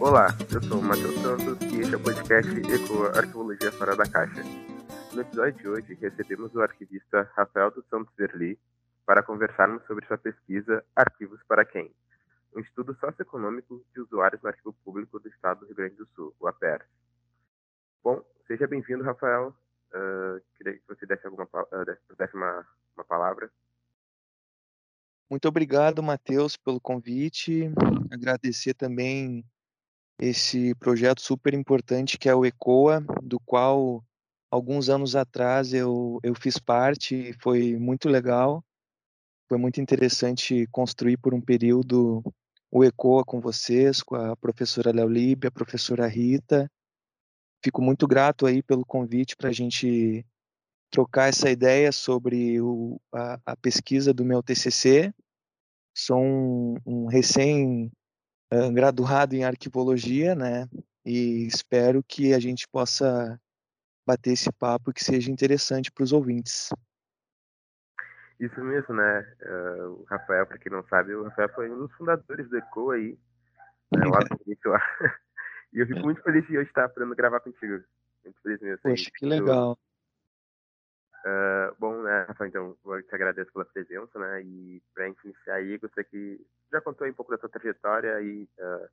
Olá, eu sou o Matheus Santos e este é o podcast Ecoa Arqueologia Fora da Caixa. No episódio de hoje, recebemos o arquivista Rafael dos Santos Verli para conversarmos sobre sua pesquisa Arquivos para Quem? Um estudo socioeconômico de usuários no Arquivo Público do Estado do Rio Grande do Sul, o APER. Bom, seja bem-vindo, Rafael. Uh, queria que você desse, alguma, uh, desse uma, uma palavra. Muito obrigado, Matheus, pelo convite. Agradecer também esse projeto super importante que é o ECOA, do qual alguns anos atrás eu, eu fiz parte e foi muito legal. Foi muito interessante construir por um período o ECOA com vocês, com a professora Léo Libe, a professora Rita. Fico muito grato aí pelo convite para a gente trocar essa ideia sobre o, a, a, pesquisa do meu TCC. Sou um, um recém graduado em arquivologia, né? E espero que a gente possa bater esse papo que seja interessante para os ouvintes. Isso mesmo, né? Uh, o Rafael, para quem não sabe, o Rafael foi um dos fundadores do ECO aí, né? lá início lá. E eu fico muito feliz de hoje estar podendo gravar contigo. Muito feliz mesmo. Poxa, que legal. Uh, bom, né, Rafael, então, eu te agradeço pela presença, né? E para a gente iniciar aí, gostaria que já contou um pouco da sua trajetória aí uh,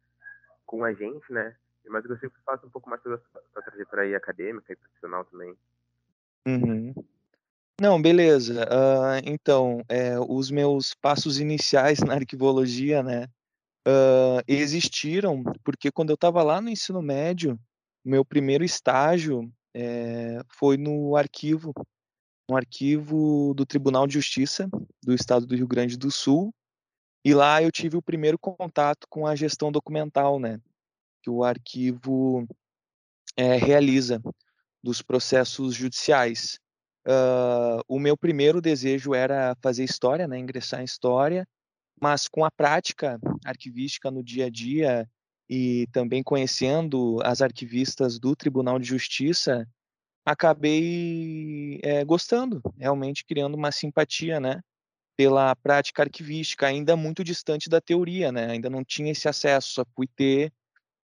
com a gente, né? Mas eu gostaria que você falasse um pouco mais sobre a sua, trajetória acadêmica e profissional também. Uhum. Não, beleza. Uh, então, é, os meus passos iniciais na arquivologia, né, uh, existiram porque quando eu estava lá no ensino médio, meu primeiro estágio é, foi no arquivo, no arquivo do Tribunal de Justiça do Estado do Rio Grande do Sul, e lá eu tive o primeiro contato com a gestão documental, né, que o arquivo é, realiza dos processos judiciais. Uh, o meu primeiro desejo era fazer história, né, ingressar em história, mas com a prática arquivística no dia a dia e também conhecendo as arquivistas do Tribunal de Justiça, acabei é, gostando, realmente criando uma simpatia, né, pela prática arquivística, ainda muito distante da teoria, né, ainda não tinha esse acesso, só fui ter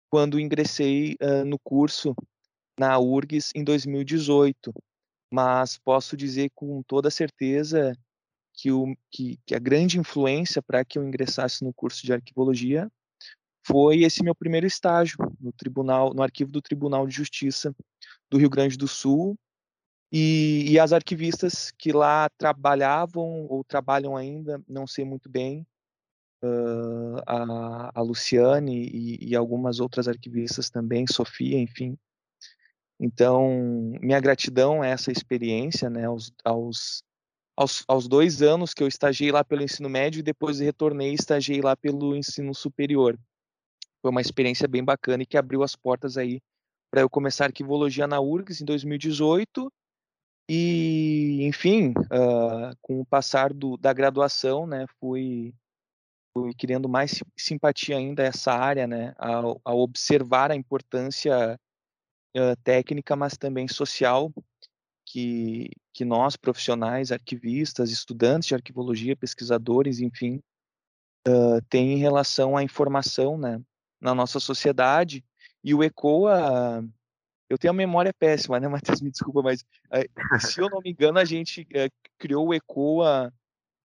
quando ingressei uh, no curso na URGS em 2018 mas posso dizer com toda certeza que, o, que, que a grande influência para que eu ingressasse no curso de arquivologia foi esse meu primeiro estágio no tribunal, no arquivo do Tribunal de Justiça do Rio Grande do Sul e, e as arquivistas que lá trabalhavam ou trabalham ainda, não sei muito bem, uh, a, a Luciane e, e algumas outras arquivistas também, Sofia, enfim, então, minha gratidão a essa experiência, né, aos, aos, aos, aos, dois anos que eu estagiei lá pelo ensino médio e depois retornei e estagiei lá pelo ensino superior. Foi uma experiência bem bacana e que abriu as portas aí para eu começar arquivologia na URGS em 2018 e, enfim, uh, com o passar do, da graduação, né, fui, fui criando mais simpatia ainda a essa área, né, ao, ao observar a importância uh, técnica, mas também social, que, que nós, profissionais, arquivistas, estudantes de arquivologia, pesquisadores, enfim, uh, tem em relação à informação né, na nossa sociedade. E o ECOA, eu tenho a memória péssima, né, Matheus? Me desculpa, mas uh, se eu não me engano, a gente uh, criou o ECOA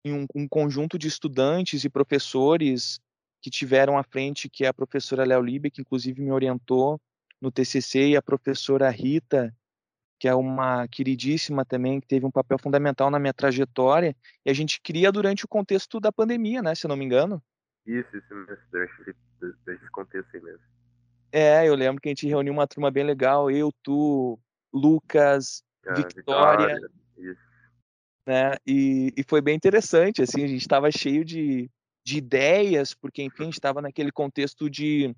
em um, um, conjunto de estudantes e professores que tiveram à frente, que é a professora Léo Libe, que inclusive me orientou no TCC e a professora Rita, que é uma queridíssima também, que teve um papel fundamental na minha trajetória, e a gente cria durante o contexto da pandemia, né, se eu não me engano. Isso, isso mesmo, durante esse contexto aí mesmo. É, eu lembro que a gente reuniu uma turma bem legal, eu, tu, Lucas, ah, Victoria, Vitória, né, e, e foi bem interessante, assim, a gente estava cheio de, de ideias, porque, enfim, a gente estava naquele contexto de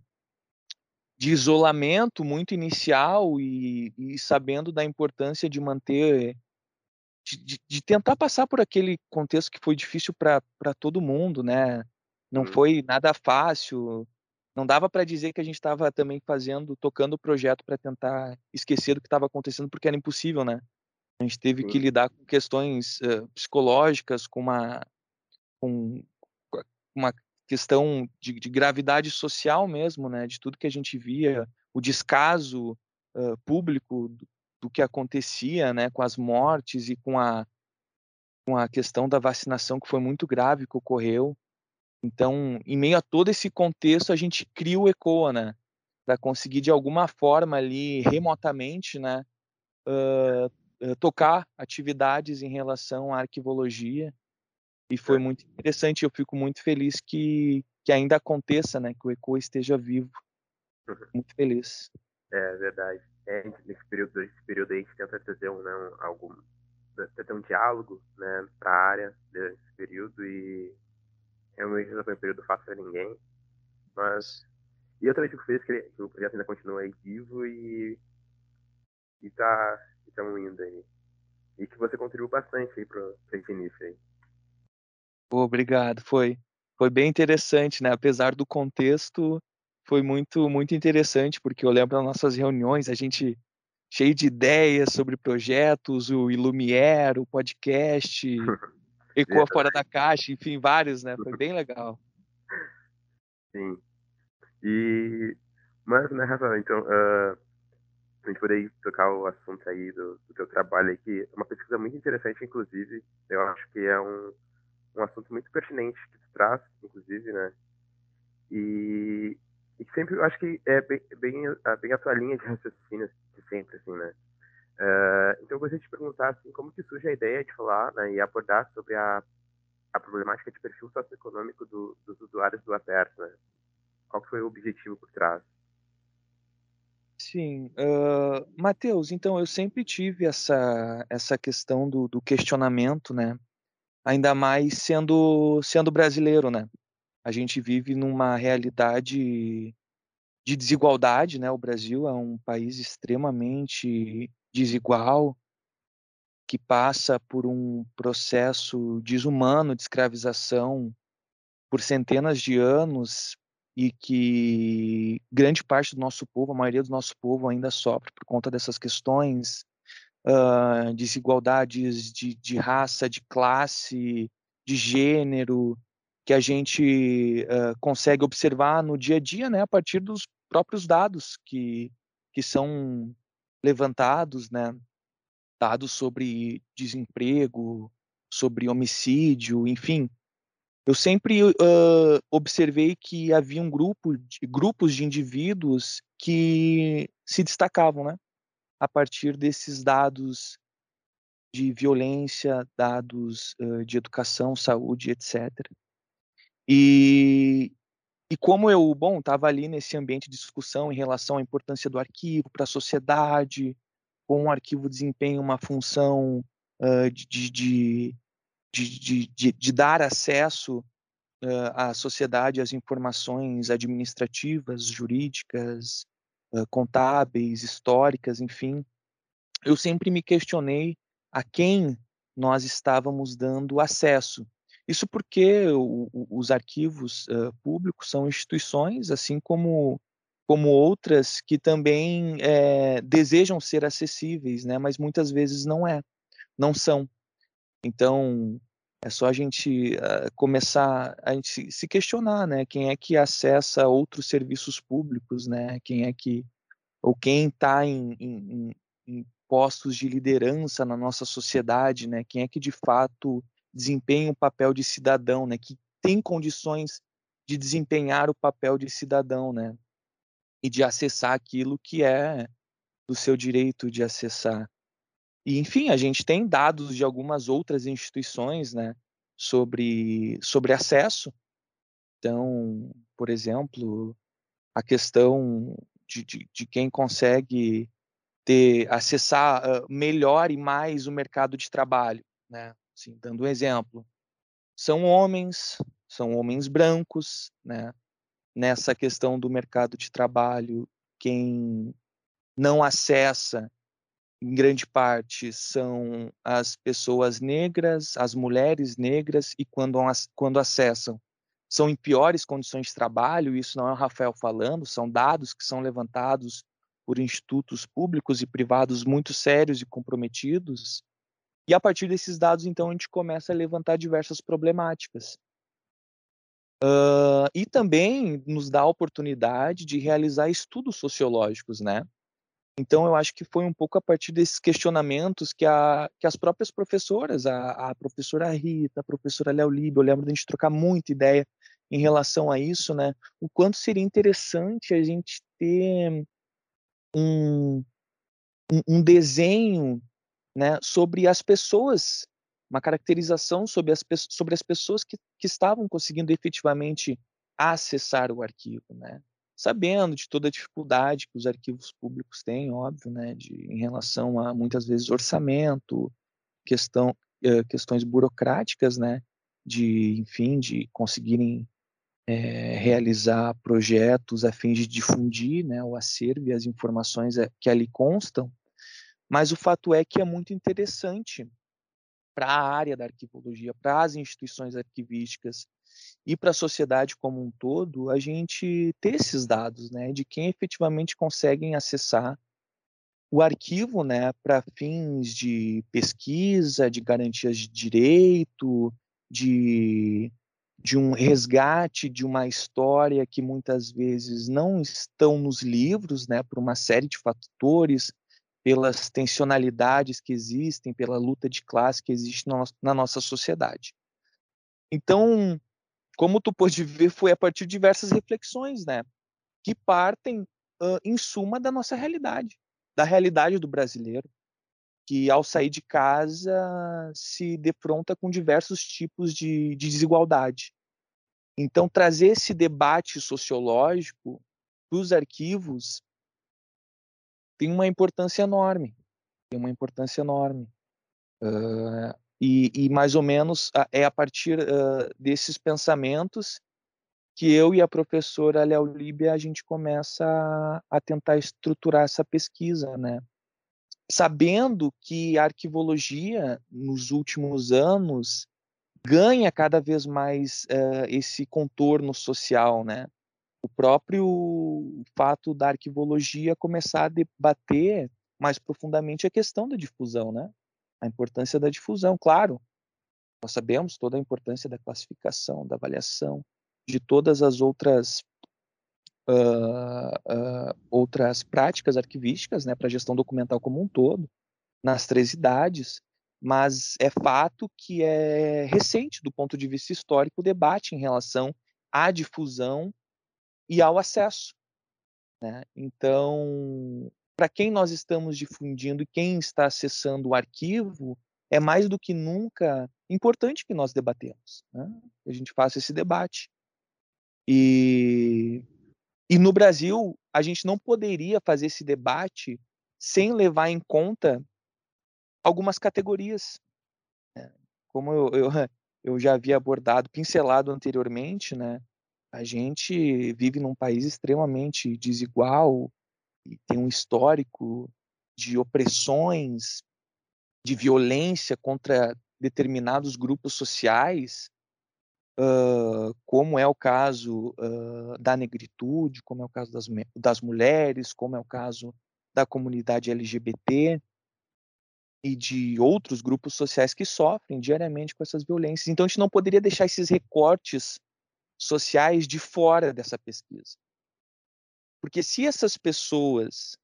de isolamento muito inicial e, e sabendo da importância de manter de, de, de, tentar passar por aquele contexto que foi difícil para todo mundo, né? Não hum. foi nada fácil. Não dava para dizer que a gente estava também fazendo, tocando o projeto para tentar esquecer do que estava acontecendo, porque era impossível, né? A gente teve que lidar com questões uh, psicológicas, com uma, com uma questão de, de, gravidade social mesmo, né, de tudo que a gente via, o descaso uh, público do, do, que acontecia, né, com as mortes e com a com a questão da vacinação que foi muito grave que ocorreu. Então, em meio a todo esse contexto, a gente cria o ECOA, né, para conseguir de alguma forma ali remotamente, né, uh, tocar atividades em relação à arquivologia e foi muito interessante. Eu fico muito feliz que, que ainda aconteça, né? Que o ECO esteja vivo. Uhum. Muito feliz. É verdade. É, nesse período, nesse período aí a gente tenta trazer um, né, um, algum, ter um diálogo né, para a área desse período e realmente não foi um período fácil para ninguém. Mas. E eu também fico feliz que, ele, que o projeto ainda continua aí vivo e. E tá. Estamos indo aí. E que você contribuiu bastante aí para esse início aí. Obrigado, foi foi bem interessante, né, apesar do contexto, foi muito muito interessante, porque eu lembro das nossas reuniões, a gente cheio de ideias sobre projetos, o Ilumiere, o podcast, Ecoa Fora da Caixa, enfim, vários, né, foi bem legal. Sim. E, mas, né, Rafael, então, uh, a gente poder tocar o assunto aí do, do teu trabalho aqui, é uma pesquisa muito interessante, inclusive, eu acho que é um um assunto muito pertinente que tu traz, inclusive, né? E, e sempre eu acho que é bem, bem, bem a tua linha de raciocínio de sempre, assim, né? Uh, então eu gostaria de perguntar, assim, como que surge a ideia de falar né, e abordar sobre a, a problemática de perfil socioeconômico do, dos usuários do aberto, né? Qual foi o objetivo por trás? Sim, uh, Matheus, então eu sempre tive essa, essa questão do, do questionamento, né? ainda mais sendo sendo brasileiro, né? A gente vive numa realidade de desigualdade, né? O Brasil é um país extremamente desigual que passa por um processo desumano de escravização por centenas de anos e que grande parte do nosso povo, a maioria do nosso povo ainda sofre por conta dessas questões uh, desigualdades de, de raça, de classe, de gênero, que a gente uh, consegue observar no dia a dia, né, a partir dos próprios dados que, que são levantados, né, dados sobre desemprego, sobre homicídio, enfim. Eu sempre uh, observei que havia um grupo de, grupos de indivíduos que se destacavam, né? a partir desses dados de violência, dados uh, de educação, saúde, etc. E, e como eu, bom, estava ali nesse ambiente de discussão em relação à importância do arquivo para a sociedade, como o arquivo desempenha uma função de, de, de, de, dar acesso à sociedade às informações administrativas, jurídicas, contábeis, históricas, enfim, eu sempre me questionei a quem nós estávamos dando acesso. Isso porque o, os arquivos uh, públicos são instituições, assim como, como outras, que também é, desejam ser acessíveis, né? mas muitas vezes não é, não são. Então, é só a gente uh, começar a gente se questionar, né? Quem é que acessa outros serviços públicos, né? Quem é que ou quem está em, em, em, postos de liderança na nossa sociedade, né? Quem é que de fato desempenha o papel de cidadão, né? Que tem condições de desempenhar o papel de cidadão, né? E de acessar aquilo que é do seu direito de acessar. E, enfim, a gente tem dados de algumas outras instituições, né? Sobre, sobre acesso. Então, por exemplo, a questão de, de, de quem consegue ter acessar uh, melhor e mais o mercado de trabalho, né? Assim, dando um exemplo, são homens, são homens brancos, né? Nessa questão do mercado de trabalho, quem não acessa em grande parte são as pessoas negras, as mulheres negras e quando, quando acessam são em piores condições de trabalho, isso não é o Rafael falando, são dados que são levantados por institutos públicos e privados muito sérios e comprometidos. E a partir desses dados, então, a gente começa a levantar diversas problemáticas. Uh, e também nos dá a oportunidade de realizar estudos sociológicos, né? Então, eu acho que foi um pouco a partir desses questionamentos que, a, que as próprias professoras, a, a professora Rita, a professora Léo Libe, eu lembro de a gente trocar muita ideia em relação a isso, né? O quanto seria interessante a gente ter um, um, um desenho né, sobre as pessoas, uma caracterização sobre as, sobre as pessoas que, que estavam conseguindo efetivamente acessar o arquivo, né? sabendo de toda a dificuldade que os arquivos públicos têm, óbvio, né, de, em relação a muitas vezes orçamento, questão, uh, questões burocráticas, né, de, enfim, de conseguirem é, realizar projetos a fim de difundir, né, o acervo e as informações eh, que ali constam, mas o fato é que é muito interessante para a área da arquivologia, para as instituições arquivísticas, e para a sociedade como um todo, a gente ter esses dados, né, de quem efetivamente conseguem acessar o arquivo, né, para fins de pesquisa, de garantias de direito, de de um resgate de uma história que muitas vezes não estão nos livros, né, por uma série de fatores, pelas tensionalidades que existem, pela luta de classe que existe na, nossa sociedade. Então, como tu pôde ver, foi a partir de diversas reflexões, né? Que partem, uh, em suma, da nossa realidade, da realidade do brasileiro, que ao sair de casa se defronta com diversos tipos de, de desigualdade. Então, trazer esse debate sociológico para os arquivos tem uma importância enorme, tem uma importância enorme. Uh, e, e, mais ou menos é a partir uh, desses pensamentos que eu e a professora Léo Líbia a gente começa a, a, tentar estruturar essa pesquisa, né? Sabendo que a arquivologia nos últimos anos ganha cada vez mais uh, esse contorno social, né? O próprio fato da arquivologia começar a debater mais profundamente a questão da difusão, né? a importância da difusão, claro. Nós sabemos toda a importância da classificação, da avaliação, de todas as outras uh, uh, outras práticas arquivísticas, né, para a gestão documental como um todo, nas três idades, mas é fato que é recente do ponto de vista histórico o debate em relação à difusão e ao acesso. Né? Então, para quem nós estamos difundindo e quem está acessando o arquivo, é mais do que nunca importante que nós debatemos, né? que a gente faça esse debate. E, e no Brasil, a gente não poderia fazer esse debate sem levar em conta algumas categorias. Né? Como eu, eu, eu já havia abordado, pincelado anteriormente, né? A gente vive num país extremamente desigual, e tem um histórico de opressões, de violência contra determinados grupos sociais, uh, como é o caso uh, da negritude, como é o caso das, das mulheres, como é o caso da comunidade LGBT e de outros grupos sociais que sofrem diariamente com essas violências. Então, a gente não poderia deixar esses recortes sociais de fora dessa pesquisa. Porque se essas pessoas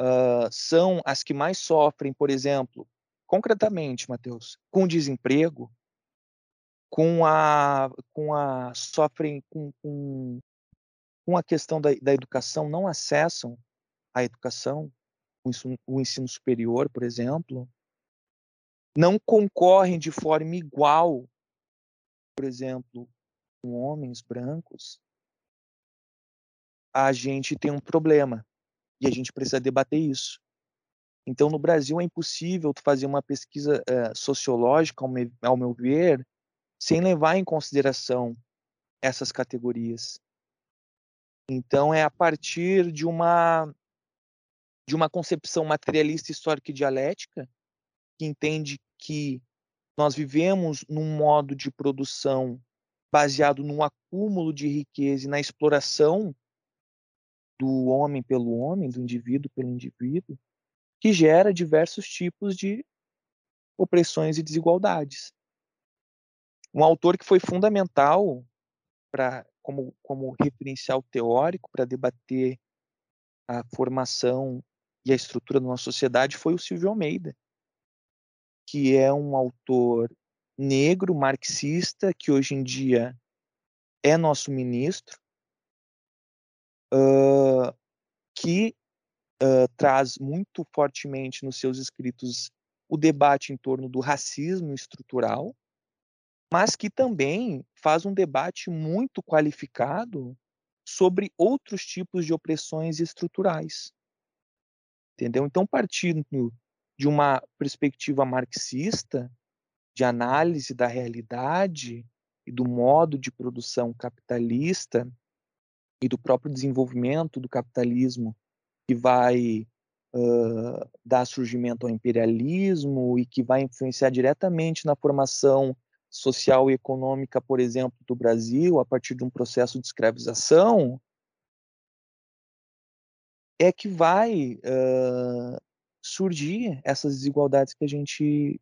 uh, são as que mais sofrem, por exemplo, concretamente, Matheus, com desemprego, com a, com a sofrem com, com, com a questão da, da educação, não acessam a educação, o ensino, o ensino superior, por exemplo, não concorrem de forma igual, por exemplo, homens brancos, a gente tem um problema e a gente precisa debater isso. Então, no Brasil é impossível fazer uma pesquisa uh, sociológica, ao meu, ao meu ver, sem levar em consideração essas categorias. Então, é a partir de uma de uma concepção materialista histórica e dialética que entende que nós vivemos num modo de produção baseado num acúmulo de riqueza e na exploração do homem pelo homem, do indivíduo pelo indivíduo, que gera diversos tipos de opressões e desigualdades. Um autor que foi fundamental para como, como referencial teórico para debater a formação e a estrutura da nossa sociedade foi o Silvio Almeida, que é um autor negro, marxista, que hoje em dia é nosso ministro, uh, que uh, traz muito fortemente nos seus escritos o debate em torno do racismo estrutural, mas que também faz um debate muito qualificado sobre outros tipos de opressões estruturais. Entendeu? Então, partindo de uma perspectiva marxista, de análise da realidade e do modo de produção capitalista e do próprio desenvolvimento do capitalismo que vai uh, dar surgimento ao imperialismo e que vai influenciar diretamente na formação social e econômica, por exemplo, do Brasil, a partir de um processo de escravização, é que vai uh, surgir essas desigualdades que a gente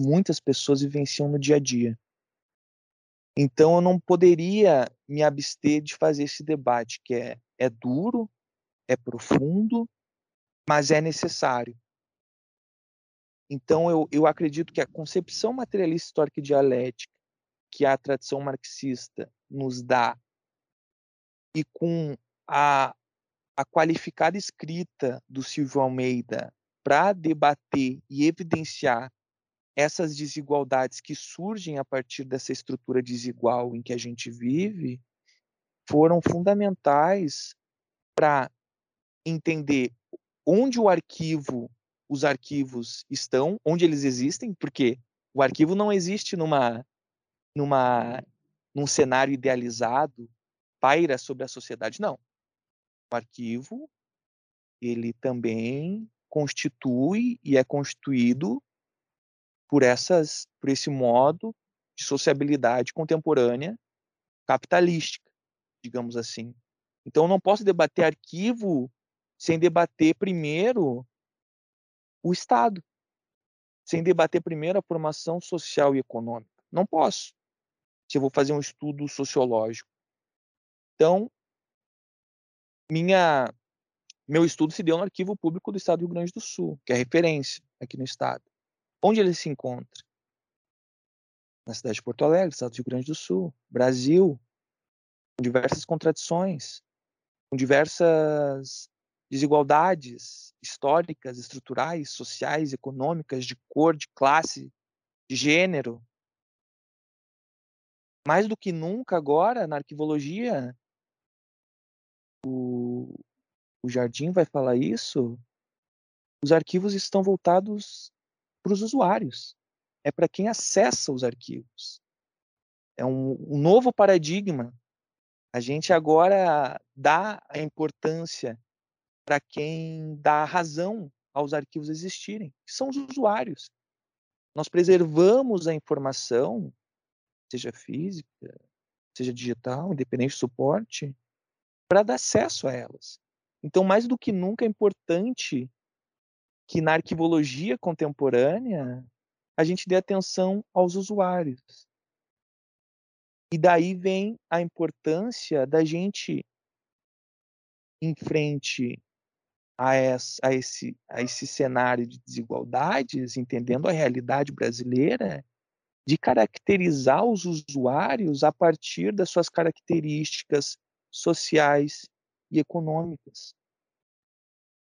muitas pessoas vivenciam no dia a dia. Então eu não poderia me abster de fazer esse debate que é, é duro, é profundo, mas é necessário. Então, eu, eu acredito que a concepção materialista histórica e dialética que a tradição marxista nos dá, e com a, a qualificada escrita do Silvio Almeida para debater e evidenciar essas desigualdades que surgem a partir dessa estrutura desigual em que a gente vive, foram fundamentais para entender onde o arquivo, os arquivos estão, onde eles existem, porque o arquivo não existe numa, numa, num cenário idealizado, paira sobre a sociedade, não. O arquivo, ele também constitui e é constituído por essas, por esse modo de sociabilidade contemporânea capitalística, digamos assim. Então, não posso debater arquivo sem debater primeiro o Estado, sem debater primeiro a formação social e econômica. Não posso, se eu vou fazer um estudo sociológico. Então, minha, meu estudo se deu no Arquivo Público do Estado do Rio Grande do Sul, que é referência aqui no Estado. Onde ele se encontra? Na cidade de Porto Alegre, Estado do Rio Grande do Sul, Brasil, com diversas contradições, com diversas desigualdades históricas, estruturais, sociais, econômicas, de cor, de classe, de gênero. Mais do que nunca agora, na arquivologia, o, o Jardim vai falar isso, os arquivos estão voltados para os usuários. É para quem acessa os arquivos. É um, um novo paradigma. A gente agora dá a importância para quem dá razão aos arquivos existirem, que são os usuários. Nós preservamos a informação, seja física, seja digital, independente do suporte, para dar acesso a elas. Então, mais do que nunca, é importante que na arquivologia contemporânea a gente dê atenção aos usuários. E daí vem a importância da gente, em frente a, essa, a, esse, a esse cenário de desigualdades, entendendo a realidade brasileira, de caracterizar os usuários a partir das suas características sociais e econômicas.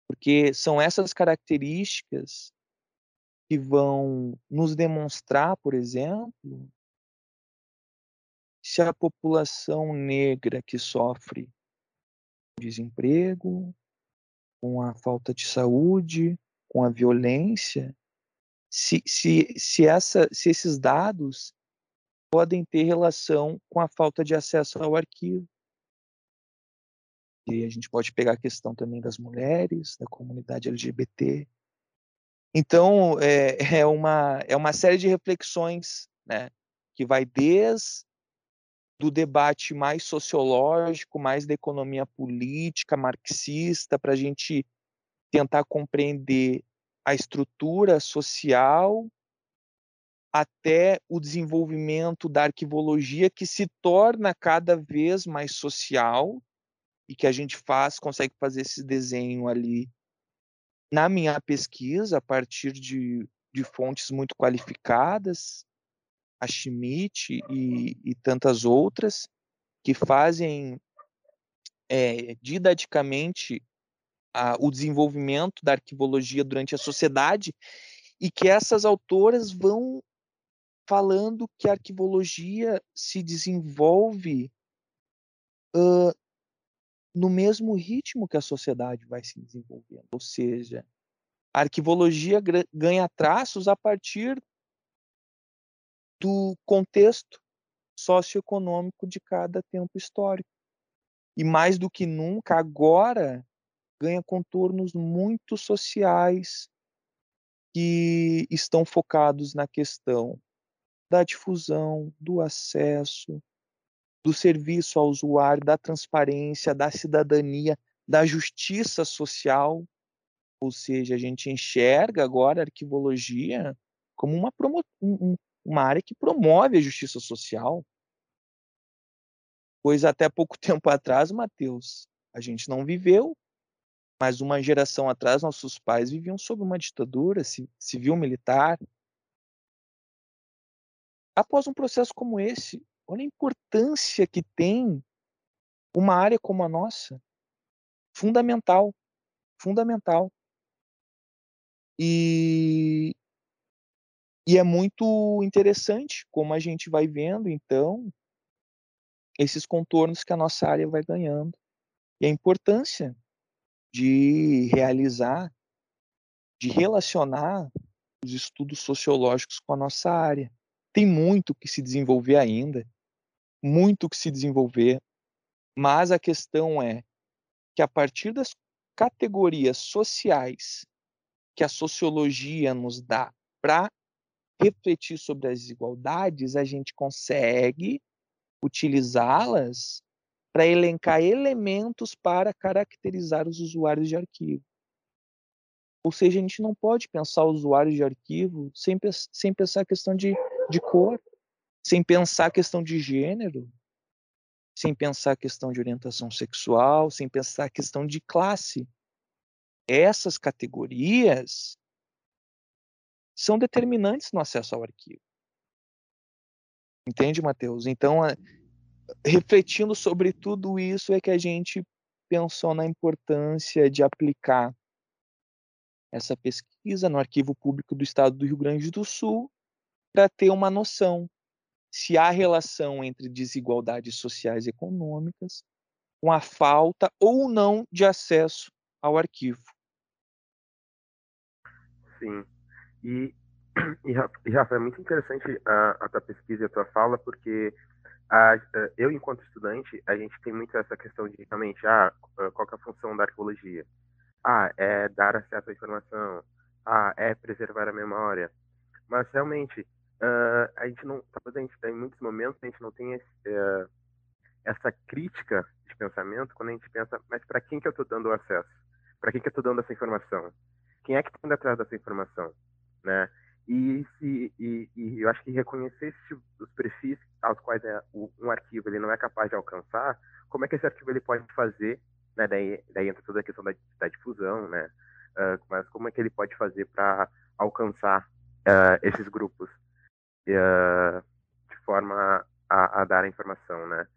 Porque são essas características que vão nos demonstrar, por exemplo, se a população negra que sofre desemprego, com a falta de saúde, com a violência, se, se, se, essa, se esses dados podem ter relação com a falta de acesso ao arquivo. E a gente pode pegar a questão também das mulheres, da comunidade LGBT. Então, é, é, uma, é uma série de reflexões né, que vai desde do debate mais sociológico, mais da economia política, marxista, para a gente tentar compreender a estrutura social até o desenvolvimento da arquivologia que se torna cada vez mais social e que a gente faz, consegue fazer esse desenho ali na minha pesquisa a partir de, de fontes muito qualificadas, a Schmidt e, e tantas outras, que fazem é, didaticamente a, o desenvolvimento da arquivologia durante a sociedade e que essas autoras vão falando que a arquivologia se desenvolve uh, no mesmo ritmo que a sociedade vai se desenvolvendo, ou seja, a arquivologia ganha traços a partir do contexto socioeconômico de cada tempo histórico. E mais do que nunca, agora ganha contornos muito sociais que estão focados na questão da difusão, do acesso, do serviço ao usuário, da transparência, da cidadania, da justiça social. Ou seja, a gente enxerga agora a arquivologia como uma, um, uma área que promove a justiça social. Pois até pouco tempo atrás, Mateus, a gente não viveu, mas uma geração atrás, nossos pais viviam sob uma ditadura civil-militar. Após um processo como esse, olha a importância que tem uma área como a nossa. Fundamental. Fundamental. E e é muito interessante como a gente vai vendo, então, esses contornos que a nossa área vai ganhando. E a importância de realizar, de relacionar os estudos sociológicos com a nossa área. Tem muito que se desenvolver ainda, muito que se desenvolver, mas a questão é que a partir das categorias sociais que a sociologia nos dá para refletir sobre as desigualdades, a gente consegue utilizá-las para elencar elementos para caracterizar os usuários de arquivo. Ou seja, a gente não pode pensar usuários de arquivo sem, sem pensar a questão de, de cor, sem pensar a questão de gênero, sem pensar a questão de orientação sexual, sem pensar a questão de classe. Essas categorias são determinantes no acesso ao arquivo. Entende, Matheus? Então, refletindo sobre tudo isso, é que a gente pensou na importância de aplicar essa pesquisa no Arquivo Público do Estado do Rio Grande do Sul para ter uma noção se há relação entre desigualdades sociais e econômicas com a falta ou não de acesso ao arquivo. Sim. E, e, Rafa, é muito interessante a, a tua pesquisa e a tua fala, porque a, eu, enquanto estudante, a gente tem muito essa questão de realmente, ah, qual é a função da arqueologia? Ah, é dar acesso à informação. Ah, é preservar a memória. Mas, realmente, uh, a gente não, talvez a gente, em muitos momentos, a gente não tem esse, uh, essa crítica de pensamento quando a gente pensa, mas para quem que eu estou dando o acesso? Para quem que eu estou dando essa informação? Quem é que está indo atrás dessa informação? né? E, se, e, e eu acho que reconhecer esse, os perfis aos quais é, um arquivo ele não é capaz de alcançar, como é que esse arquivo ele pode fazer, né? Daí, daí entra toda a questão da, da difusão, né? Uh, mas como é que ele pode fazer para alcançar uh, esses grupos uh, de forma a, a, dar a informação, né?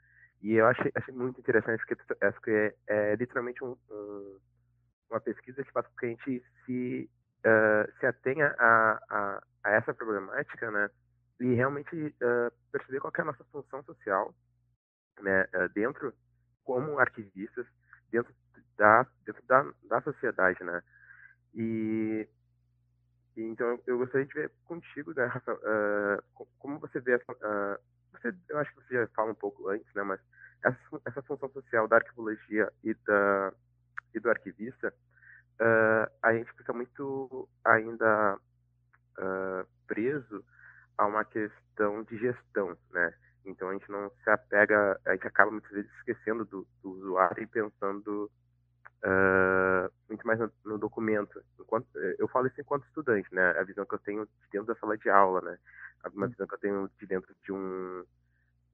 E eu achei, achei muito interessante porque acho é, é literalmente um, um, uma pesquisa que faz com que a gente se uh, se atenha a, a, a, essa problemática, né, e realmente uh, perceber qual é a nossa função social, né, dentro, como arquivistas, dentro da, dentro da, da sociedade, né, e então eu gostaria de ver contigo, né, Rafael, como você vê essa, você, eu acho que você já fala um pouco antes, né, mas essa, essa função social da arquivologia e da e do arquivista, uh, a gente fica muito ainda uh, preso a uma questão de gestão, né? Então a gente não se apega, a gente acaba muitas vezes esquecendo do, do usuário e pensando uh, muito mais no, no, documento. Enquanto, eu falo isso enquanto estudante, né? A visão que eu tenho dentro da sala de aula, né? uma visão que eu tenho de dentro de um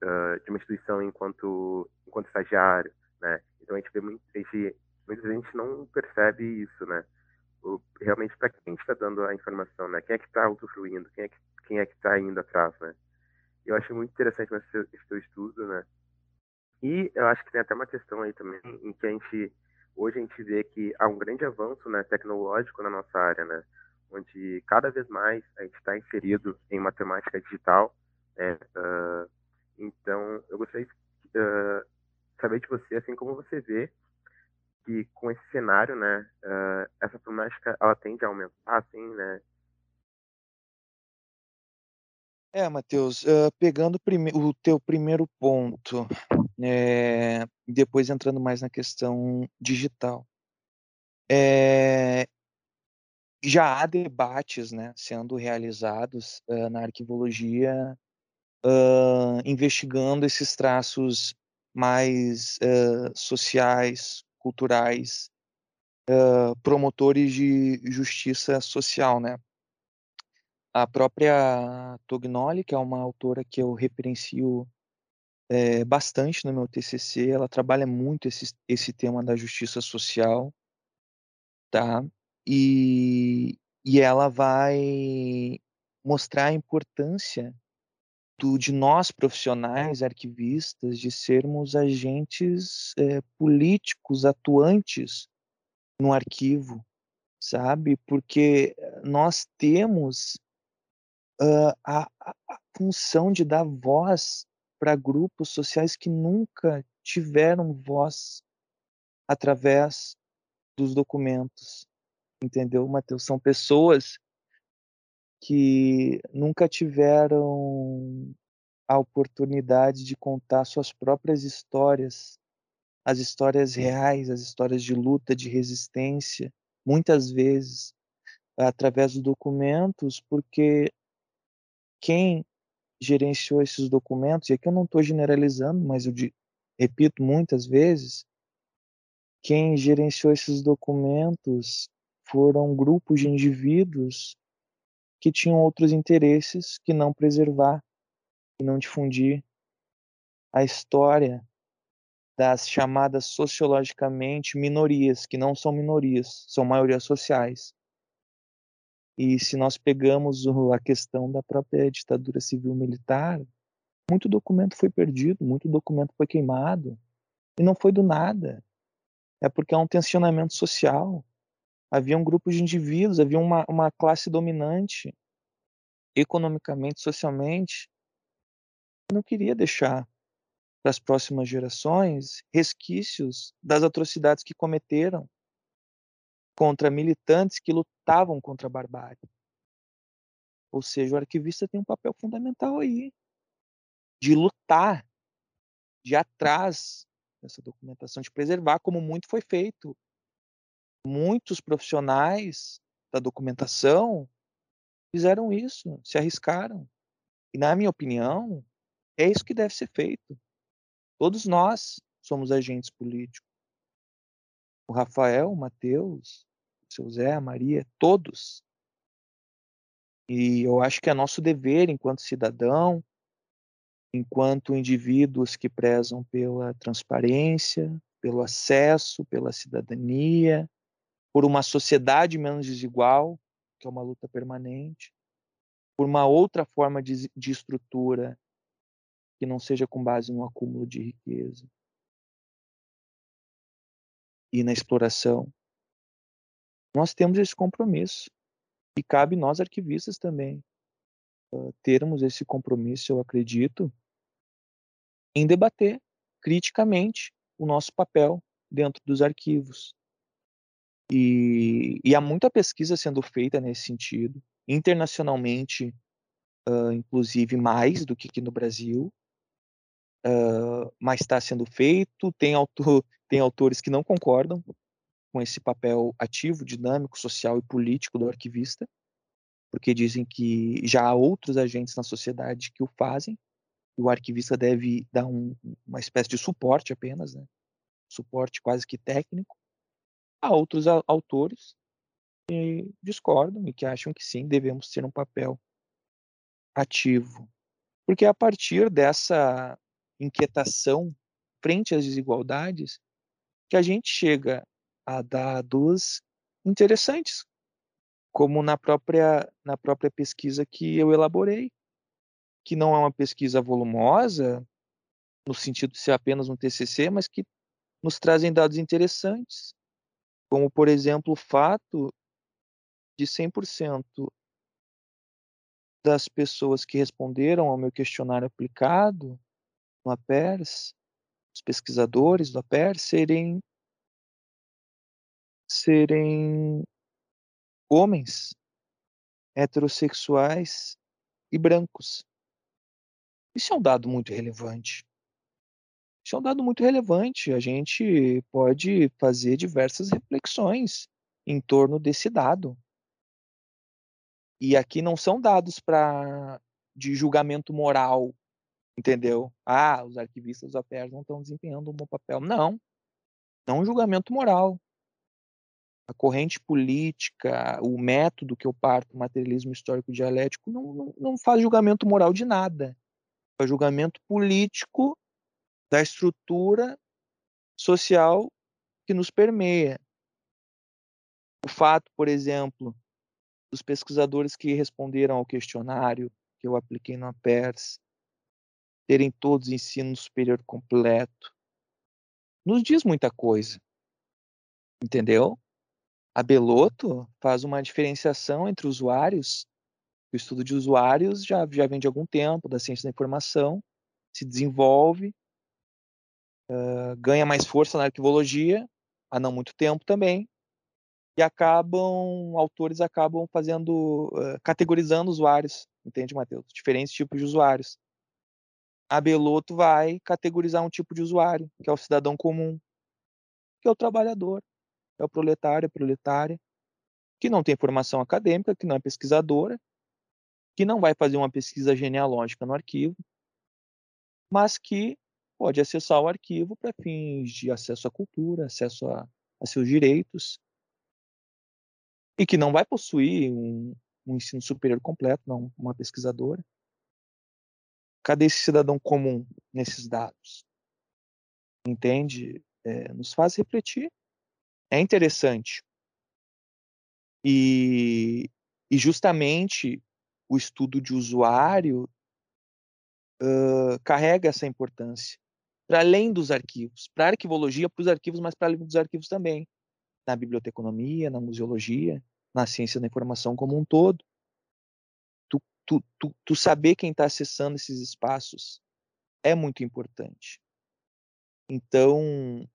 uh, de uma instituição enquanto enquanto estagiário, né? Então a gente vê muito, a gente, muita gente não percebe isso, né? O, realmente para quem está dando a informação, né? Quem é que está usufruindo? Quem é que quem é que está indo atrás, né? Eu acho muito interessante esse, esse teu estudo, né? E eu acho que tem até uma questão aí também em que a gente hoje a gente vê que há um grande avanço né, tecnológico na nossa área, né? Onde cada vez mais a gente está inserido em matemática digital. Né? Uh, então, eu gostaria de uh, saber de você, assim, como você vê que com esse cenário, né, uh, essa problemática ela tende a aumentar, assim, né? É, Matheus, uh, pegando o teu primeiro ponto, é, depois entrando mais na questão digital. É, já há debates né, sendo realizados uh, na arquivologia, uh, investigando esses traços mais sociais, culturais, promotores de justiça social, né? A própria Tognoli, que é uma autora que eu referencio é, bastante no meu TCC, ela trabalha muito esse, esse tema da justiça social, tá? E, e ela vai mostrar a importância do, de nós profissionais, arquivistas, de sermos agentes é, políticos atuantes no arquivo, sabe? Porque nós temos uh, a, a função de dar voz para grupos sociais que nunca tiveram voz através dos documentos, entendeu, Matheus? São pessoas que nunca tiveram a oportunidade de contar suas próprias histórias, as histórias reais, as histórias de luta, de resistência, muitas vezes através dos documentos, porque quem gerenciou esses documentos, e aqui eu não estou generalizando, mas eu repito muitas vezes, quem gerenciou esses documentos foram grupos de indivíduos que tinham outros interesses que não preservar e não difundir a história das chamadas sociologicamente minorias, que não são minorias, são maiorias sociais. E se nós pegamos a questão da própria ditadura civil-militar, muito documento foi perdido, muito documento foi queimado. E não foi do nada. É porque há um tensionamento social. Havia um grupo de indivíduos, havia uma, uma classe dominante, economicamente, socialmente, que não queria deixar para as próximas gerações resquícios das atrocidades que cometeram contra militantes que lutavam contra a barbárie. Ou seja, o arquivista tem um papel fundamental aí de lutar, de atrás dessa documentação, de preservar, como muito foi feito. Muitos profissionais da documentação fizeram isso, se arriscaram. E, na minha opinião, é isso que deve ser feito. Todos nós somos agentes políticos o Rafael, o Mateus, o seu Zé, a Maria, todos. E eu acho que é nosso dever enquanto cidadão, enquanto indivíduos que prezam pela transparência, pelo acesso, pela cidadania, por uma sociedade menos desigual, que é uma luta permanente, por uma outra forma de, de estrutura que não seja com base no acúmulo de riqueza e na exploração, nós temos esse compromisso. E cabe nós, arquivistas, também termos esse compromisso, eu acredito, em debater criticamente o nosso papel dentro dos arquivos. E, e há muita pesquisa sendo feita nesse sentido, internacionalmente, uh, inclusive mais do que aqui no Brasil, uh, mas está sendo feito. Tem, autor, tem autores que não concordam com esse papel ativo, dinâmico, social e político do arquivista, porque dizem que já há outros agentes na sociedade que o fazem, e o arquivista deve dar um, uma espécie de suporte apenas, né? suporte quase que técnico. Há outros autores que discordam e que acham que sim, devemos ter um papel ativo. Porque a partir dessa inquietação frente às desigualdades que a gente chega a dados interessantes, como na própria, na própria pesquisa que eu elaborei, que não é uma pesquisa volumosa, no sentido de ser apenas um TCC, mas que nos trazem dados interessantes, como, por exemplo, o fato de 100% das pessoas que responderam ao meu questionário aplicado no APERS, os pesquisadores do APERS, serem serem homens heterossexuais e brancos. Isso é um dado muito relevante. Isso é um dado muito relevante. A gente pode fazer diversas reflexões em torno desse dado. E aqui não são dados para de julgamento moral, entendeu? Ah, os arquivistas da PERS não estão desempenhando um bom papel. Não. Não um julgamento moral. A corrente política, o método que eu parto, o materialismo histórico dialético, não, não, não faz julgamento moral de nada. Faz julgamento político da estrutura social que nos permeia. O fato, por exemplo, dos pesquisadores que responderam ao questionário que eu apliquei no APERS terem todos ensino superior completo, nos diz muita coisa. Entendeu? A Beloto faz uma diferenciação entre usuários. O estudo de usuários já, já vem de algum tempo, da ciência da informação, se desenvolve, ganha mais força na arquivologia, há não muito tempo também, e acabam, autores acabam fazendo, uh, categorizando usuários, entende, Matheus? Diferentes tipos de usuários. A Beloto vai categorizar um tipo de usuário, que é o cidadão comum, que é o trabalhador, é o proletário, a proletária, que não tem formação acadêmica, que não é pesquisadora, que não vai fazer uma pesquisa genealógica no arquivo, mas que pode acessar o arquivo para fins de acesso à cultura, acesso a, a, seus direitos, e que não vai possuir um, um ensino superior completo, não uma pesquisadora. Cadê esse cidadão comum nesses dados? Entende? É, nos faz refletir. É interessante. E, e justamente o estudo de usuário uh, carrega essa importância para além dos arquivos, para a arquivologia, para os arquivos, mas para além dos arquivos também, na biblioteconomia, na museologia, na ciência da informação como um todo. Tu, tu, tu, saber quem está acessando esses espaços é muito importante. Então,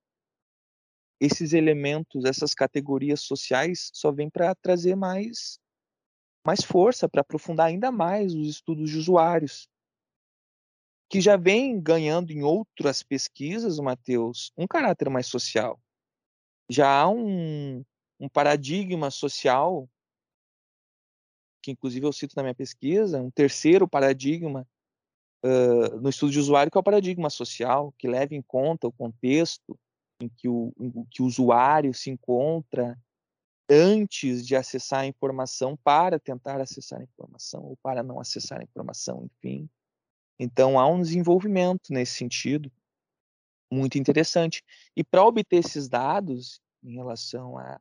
esses elementos, essas categorias sociais só vêm para trazer mais mais força, para aprofundar ainda mais os estudos de usuários, que já vem ganhando em outras pesquisas, Matheus, um caráter mais social. Já há um, um paradigma social, que inclusive eu cito na minha pesquisa, um terceiro paradigma uh, no estudo de usuário, que é o paradigma social, que leva em conta o contexto em que o, em que o usuário se encontra antes de acessar a informação, para tentar acessar a informação, ou para não acessar a informação, enfim. Então há um desenvolvimento nesse sentido muito interessante. E para obter esses dados em relação a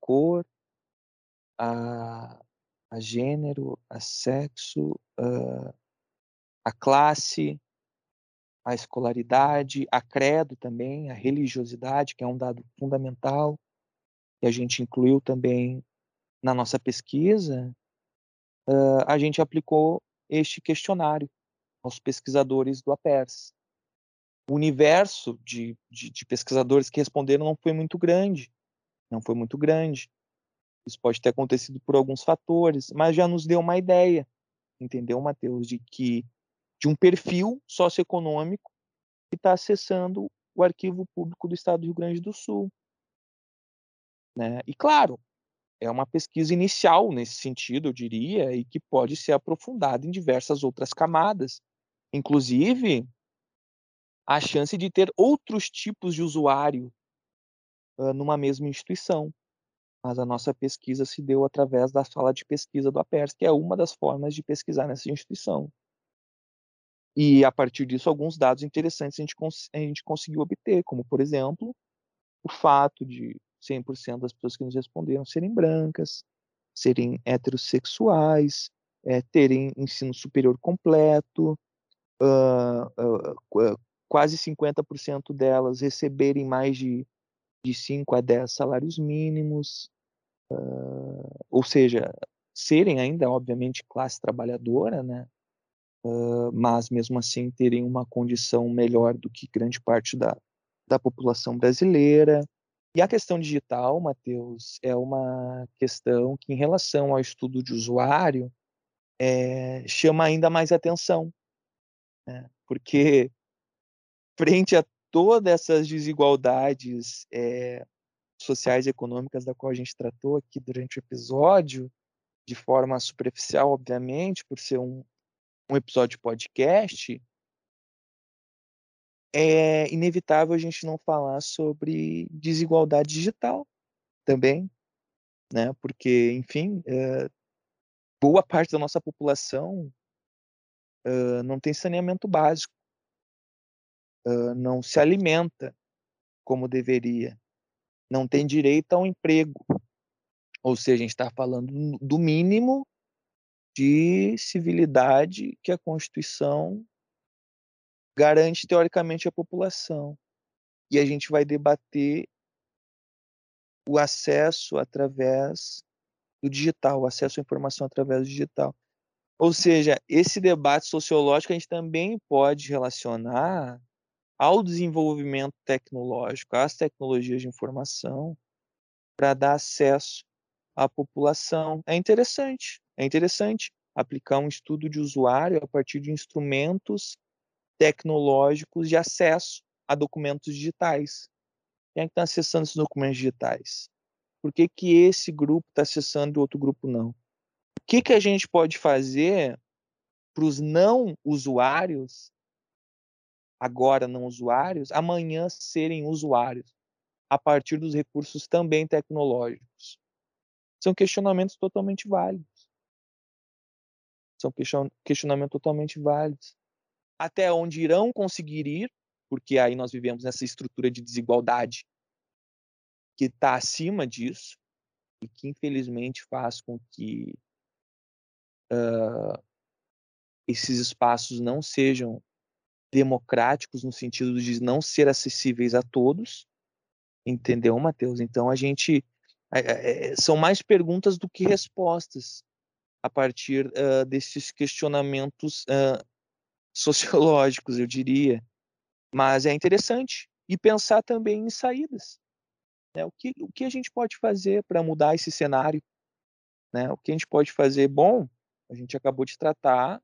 cor, a, a, gênero, a sexo, a, a classe, a escolaridade, a credo também, a religiosidade, que é um dado fundamental, que a gente incluiu também na nossa pesquisa, a gente aplicou este questionário aos pesquisadores do APERS. O universo de, de, de, pesquisadores que responderam não foi muito grande, não foi muito grande. Isso pode ter acontecido por alguns fatores, mas já nos deu uma ideia, entendeu, Matheus, de que de um perfil socioeconômico que está acessando o arquivo público do Estado do Rio Grande do Sul. Né? E claro, é uma pesquisa inicial nesse sentido, eu diria, e que pode ser aprofundada em diversas outras camadas, inclusive a chance de ter outros tipos de usuário uh, numa mesma instituição. Mas a nossa pesquisa se deu através da sala de pesquisa do APERS, que é uma das formas de pesquisar nessa instituição. E a partir disso, alguns dados interessantes a gente, a gente conseguiu obter, como, por exemplo, o fato de 100% das pessoas que nos responderam serem brancas, serem heterossexuais, é, terem ensino superior completo, uh, uh, quase 50% delas receberem mais de, de 5 a 10 salários mínimos, uh, ou seja, serem ainda, obviamente, classe trabalhadora, né? mas mesmo assim terem uma condição melhor do que grande parte da, da população brasileira. E a questão digital, Matheus, é uma questão que, em relação ao estudo de usuário, é, chama ainda mais atenção, né? porque frente a todas essas desigualdades é, sociais e econômicas da qual a gente tratou aqui durante o episódio, de forma superficial, obviamente, por ser um, um episódio podcast, é inevitável a gente não falar sobre desigualdade digital também, né? Porque, enfim, é, boa parte da nossa população uh, não tem saneamento básico, uh, não se alimenta como deveria, não tem direito a um emprego. Ou seja, a gente está falando do mínimo de civilidade que a Constituição garante teoricamente à população. E a gente vai debater o acesso através do digital, o acesso à informação através do digital. Ou seja, esse debate sociológico a gente também pode relacionar ao desenvolvimento tecnológico, às tecnologias de informação, para dar acesso à população. É interessante, é interessante aplicar um estudo de usuário a partir de instrumentos tecnológicos de acesso a documentos digitais. Quem é que está acessando esses documentos digitais? Por que, que esse grupo está acessando e outro grupo não? O que, que a gente pode fazer para os não usuários, agora não usuários, amanhã serem usuários, a partir dos recursos também tecnológicos? São questionamentos totalmente válidos. São questionamentos totalmente válidos. Até onde irão conseguir ir, porque aí nós vivemos nessa estrutura de desigualdade que está acima disso e que infelizmente faz com que uh, esses espaços não sejam democráticos no sentido de não ser acessíveis a todos, entendeu, Matheus? Então a gente é, é, são mais perguntas do que respostas a partir uh, desses questionamentos uh, sociológicos, eu diria. Mas é interessante e pensar também em saídas. Né? O, que, o que a gente pode fazer para mudar esse cenário? Né? O que a gente pode fazer? Bom, a gente acabou de tratar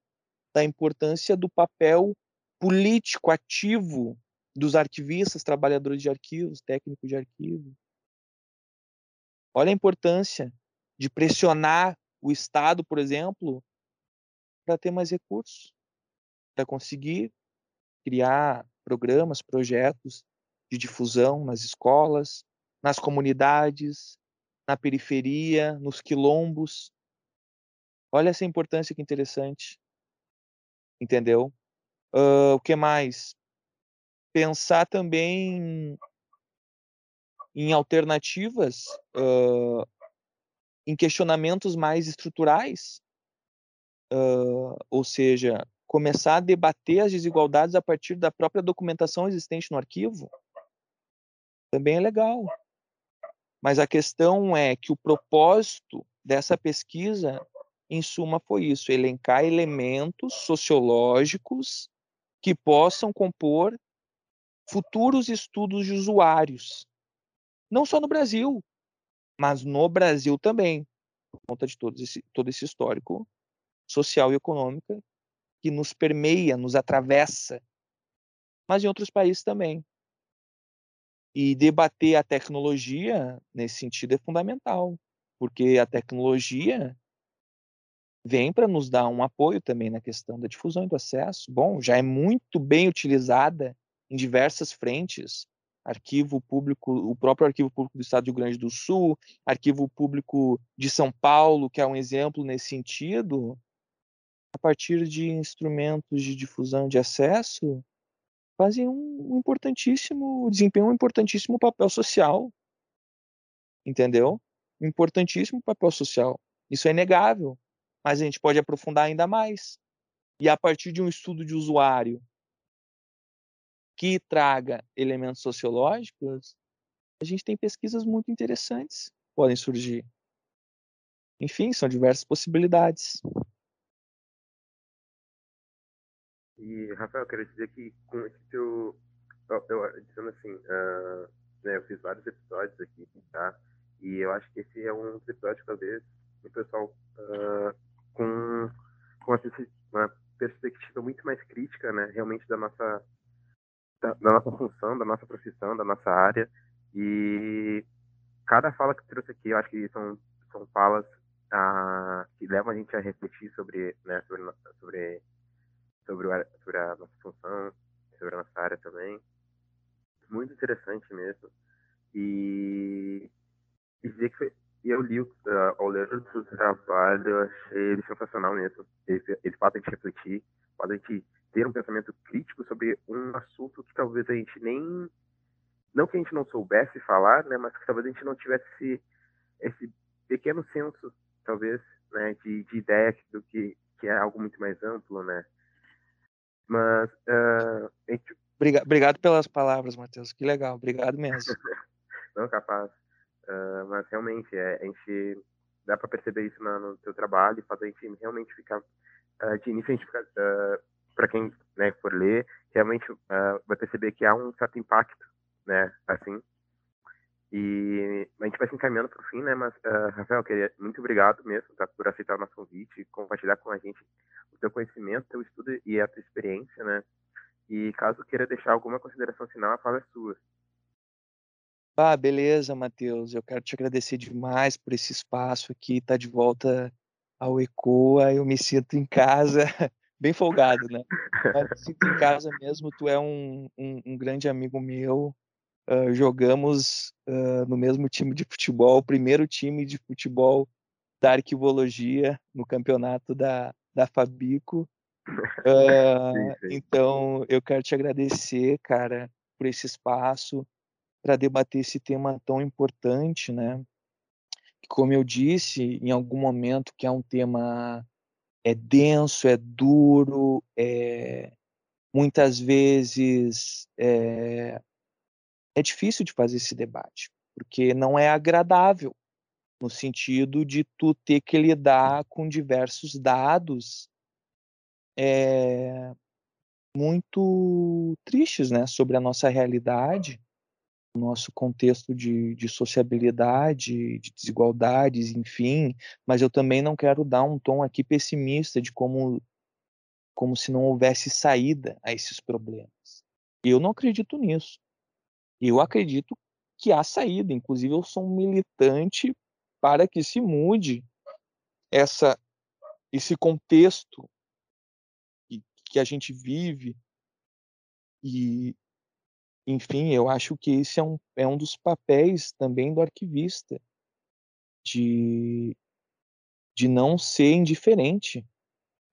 da importância do papel político ativo dos arquivistas, trabalhadores de arquivos, técnicos de arquivo. Olha a importância de pressionar o Estado, por exemplo, para ter mais recursos, para conseguir criar programas, projetos de difusão nas escolas, nas comunidades, na periferia, nos quilombos. Olha essa importância que interessante. Entendeu? Uh, o que mais? Pensar também em alternativas, uh, em questionamentos mais estruturais, uh, ou seja, começar a debater as desigualdades a partir da própria documentação existente no arquivo, também é legal. Mas a questão é que o propósito dessa pesquisa, em suma, foi isso: elencar elementos sociológicos que possam compor futuros estudos de usuários. Não só no Brasil, mas no Brasil também, por conta de todo esse, todo esse histórico social e econômico que nos permeia, nos atravessa, mas em outros países também. E debater a tecnologia nesse sentido é fundamental, porque a tecnologia vem para nos dar um apoio também na questão da difusão e do acesso. Bom, já é muito bem utilizada em diversas frentes arquivo público, o próprio arquivo público do Estado do Rio Grande do Sul, arquivo público de São Paulo, que é um exemplo nesse sentido, a partir de instrumentos de difusão de acesso, fazem um importantíssimo, desempenham um importantíssimo papel social. Entendeu? Importantíssimo papel social. Isso é inegável, mas a gente pode aprofundar ainda mais. E a partir de um estudo de usuário que traga elementos sociológicos, a gente tem pesquisas muito interessantes que podem surgir. Enfim, são diversas possibilidades. E, Rafael, quero dizer que com esse teu. Eu, dizendo assim, uh, né, eu fiz vários episódios aqui, tá? E eu acho que esse é um episódio, talvez, o pessoal uh, com, com uma perspectiva muito mais crítica, né? Realmente da nossa da, da, nossa função, da nossa profissão, da nossa área. E cada fala que trouxe aqui, eu acho que são, são falas ah, que levam a gente a refletir sobre, né, sobre, sobre, sobre, o, sobre a nossa função, sobre a nossa área também. Muito interessante mesmo. E, dizer que foi, eu li uh, ao ler o seu trabalho, eu achei ele sensacional mesmo. Ele, ele faz a gente refletir, faz a gente ter um pensamento crítico sobre um assunto que talvez a gente nem não que a gente não soubesse falar, né, mas que talvez a gente não tivesse esse, esse pequeno senso, talvez, né, de, de ideia do que, que é algo muito mais amplo, né. Mas uh, gente... obrigado, obrigado pelas palavras, Matheus. Que legal, obrigado mesmo. não capaz, uh, mas realmente é, a gente dá para perceber isso no, no teu trabalho e faz a gente realmente ficar uh, de início a gente fica para quem né, for ler, realmente uh, vai perceber que há um certo impacto, né, assim. E a gente vai se encaminhando para o fim, né, mas, uh, Rafael, queria, muito obrigado mesmo tá, por aceitar o nosso convite e compartilhar com a gente o teu conhecimento, teu estudo e a tua experiência, né. E caso queira deixar alguma consideração final, a fala é sua. Ah, beleza, Matheus. Eu quero te agradecer demais por esse espaço aqui, tá de volta ao ECOA, eu me sinto em casa. bem folgado, né? Mas sinto em casa mesmo, tu é um, um, um grande amigo meu. Uh, jogamos uh, no mesmo time de futebol, o primeiro time de futebol da arquivologia no campeonato da, da Fabico. Uh, sim, sim. Então, eu quero te agradecer, cara, por esse espaço para debater esse tema tão importante, né? Como eu disse em algum momento, que é um tema é denso, é duro, é, muitas vezes é, é difícil de fazer esse debate, porque não é agradável, no sentido de tu ter que lidar com diversos dados é, muito tristes né, sobre a nossa realidade nosso contexto de, de sociabilidade, de desigualdades, enfim, mas eu também não quero dar um tom aqui pessimista de como, como se não houvesse saída a esses problemas. Eu não acredito nisso. Eu acredito que há saída. Inclusive, eu sou um militante para que se mude essa, esse contexto que, que a gente vive e, enfim, eu acho que esse é um, é um dos papéis também do arquivista, de, de não ser indiferente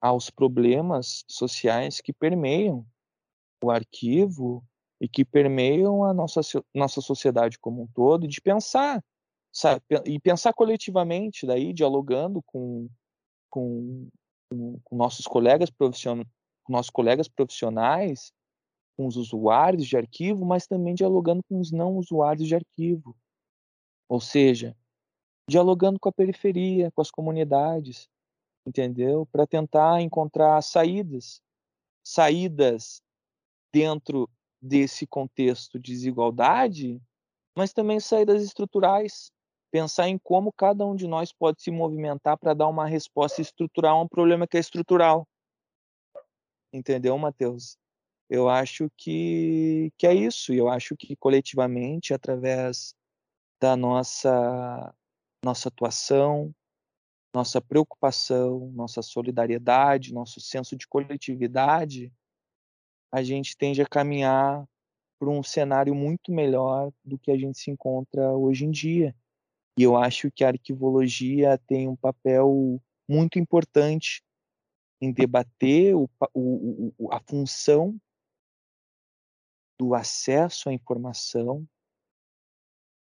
aos problemas sociais que permeiam o arquivo e que permeiam a nossa, nossa sociedade como um todo, de pensar, sabe, e pensar coletivamente, daí dialogando com, com, com nossos colegas profissionais, nossos colegas profissionais com os usuários de arquivo, mas também dialogando com os não usuários de arquivo. Ou seja, dialogando com a periferia, com as comunidades, entendeu? Para tentar encontrar saídas, saídas dentro desse contexto de desigualdade, mas também saídas estruturais, pensar em como cada um de nós pode se movimentar para dar uma resposta estrutural a um problema que é estrutural. Entendeu, Matheus? Eu acho que, que é isso. Eu acho que coletivamente, através da nossa, nossa atuação, nossa preocupação, nossa solidariedade, nosso senso de coletividade, a gente tende a caminhar para um cenário muito melhor do que a gente se encontra hoje em dia. E eu acho que a arquivologia tem um papel muito importante em debater o, o, a função do acesso à informação,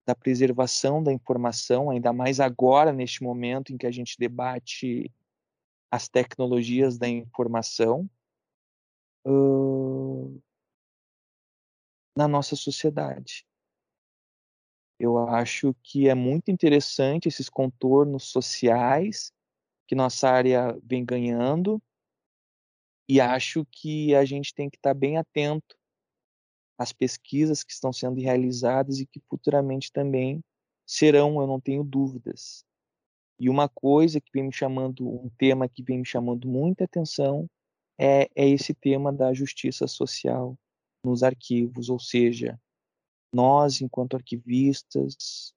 da preservação da informação, ainda mais agora, neste momento em que a gente debate as tecnologias da informação uh, na nossa sociedade. Eu acho que é muito interessante esses contornos sociais que nossa área vem ganhando e acho que a gente tem que estar bem atento às pesquisas que estão sendo realizadas e que futuramente também serão, eu não tenho dúvidas. E uma coisa que vem me chamando, um tema que vem me chamando muita atenção é, é esse tema da justiça social nos arquivos, ou seja, nós, enquanto arquivistas,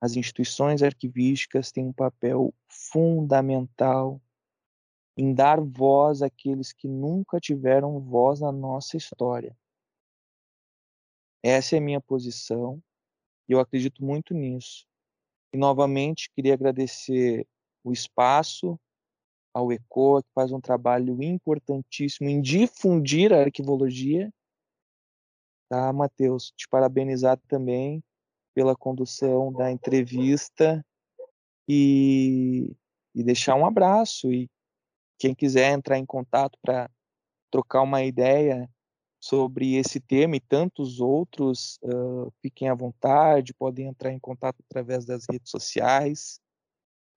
as instituições arquivísticas têm um papel fundamental em dar voz àqueles que nunca tiveram voz na nossa história. Essa é a minha posição e eu acredito muito nisso. E novamente queria agradecer o espaço ao ECOA, que faz um trabalho importantíssimo em difundir a arquivologia Tá, Matheus? Te parabenizar também pela condução da entrevista e, e deixar um abraço. E quem quiser entrar em contato para trocar uma ideia sobre esse tema e tantos outros, uh, fiquem à vontade, podem entrar em contato através das redes sociais,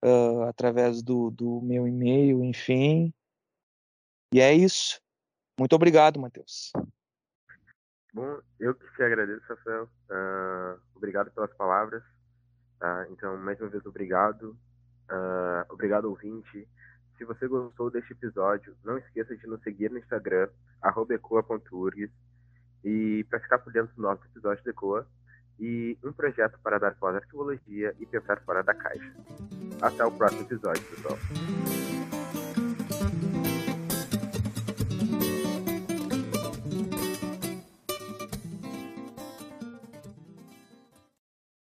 uh, através do, do meu e-mail, enfim. E é isso. Muito obrigado, Matheus. Bom, eu que te agradeço, Rafael. Uh, obrigado pelas palavras. Tá? Então, mais uma vez, obrigado. Obrigado, ouvinte. Se você gostou deste episódio, não esqueça de nos seguir no Instagram, ecoa.urgs, e para ficar por dentro dos novos episódios do Ecoa, e um projeto para dar pós-arqueologia e pensar fora da caixa. Até o próximo episódio, pessoal.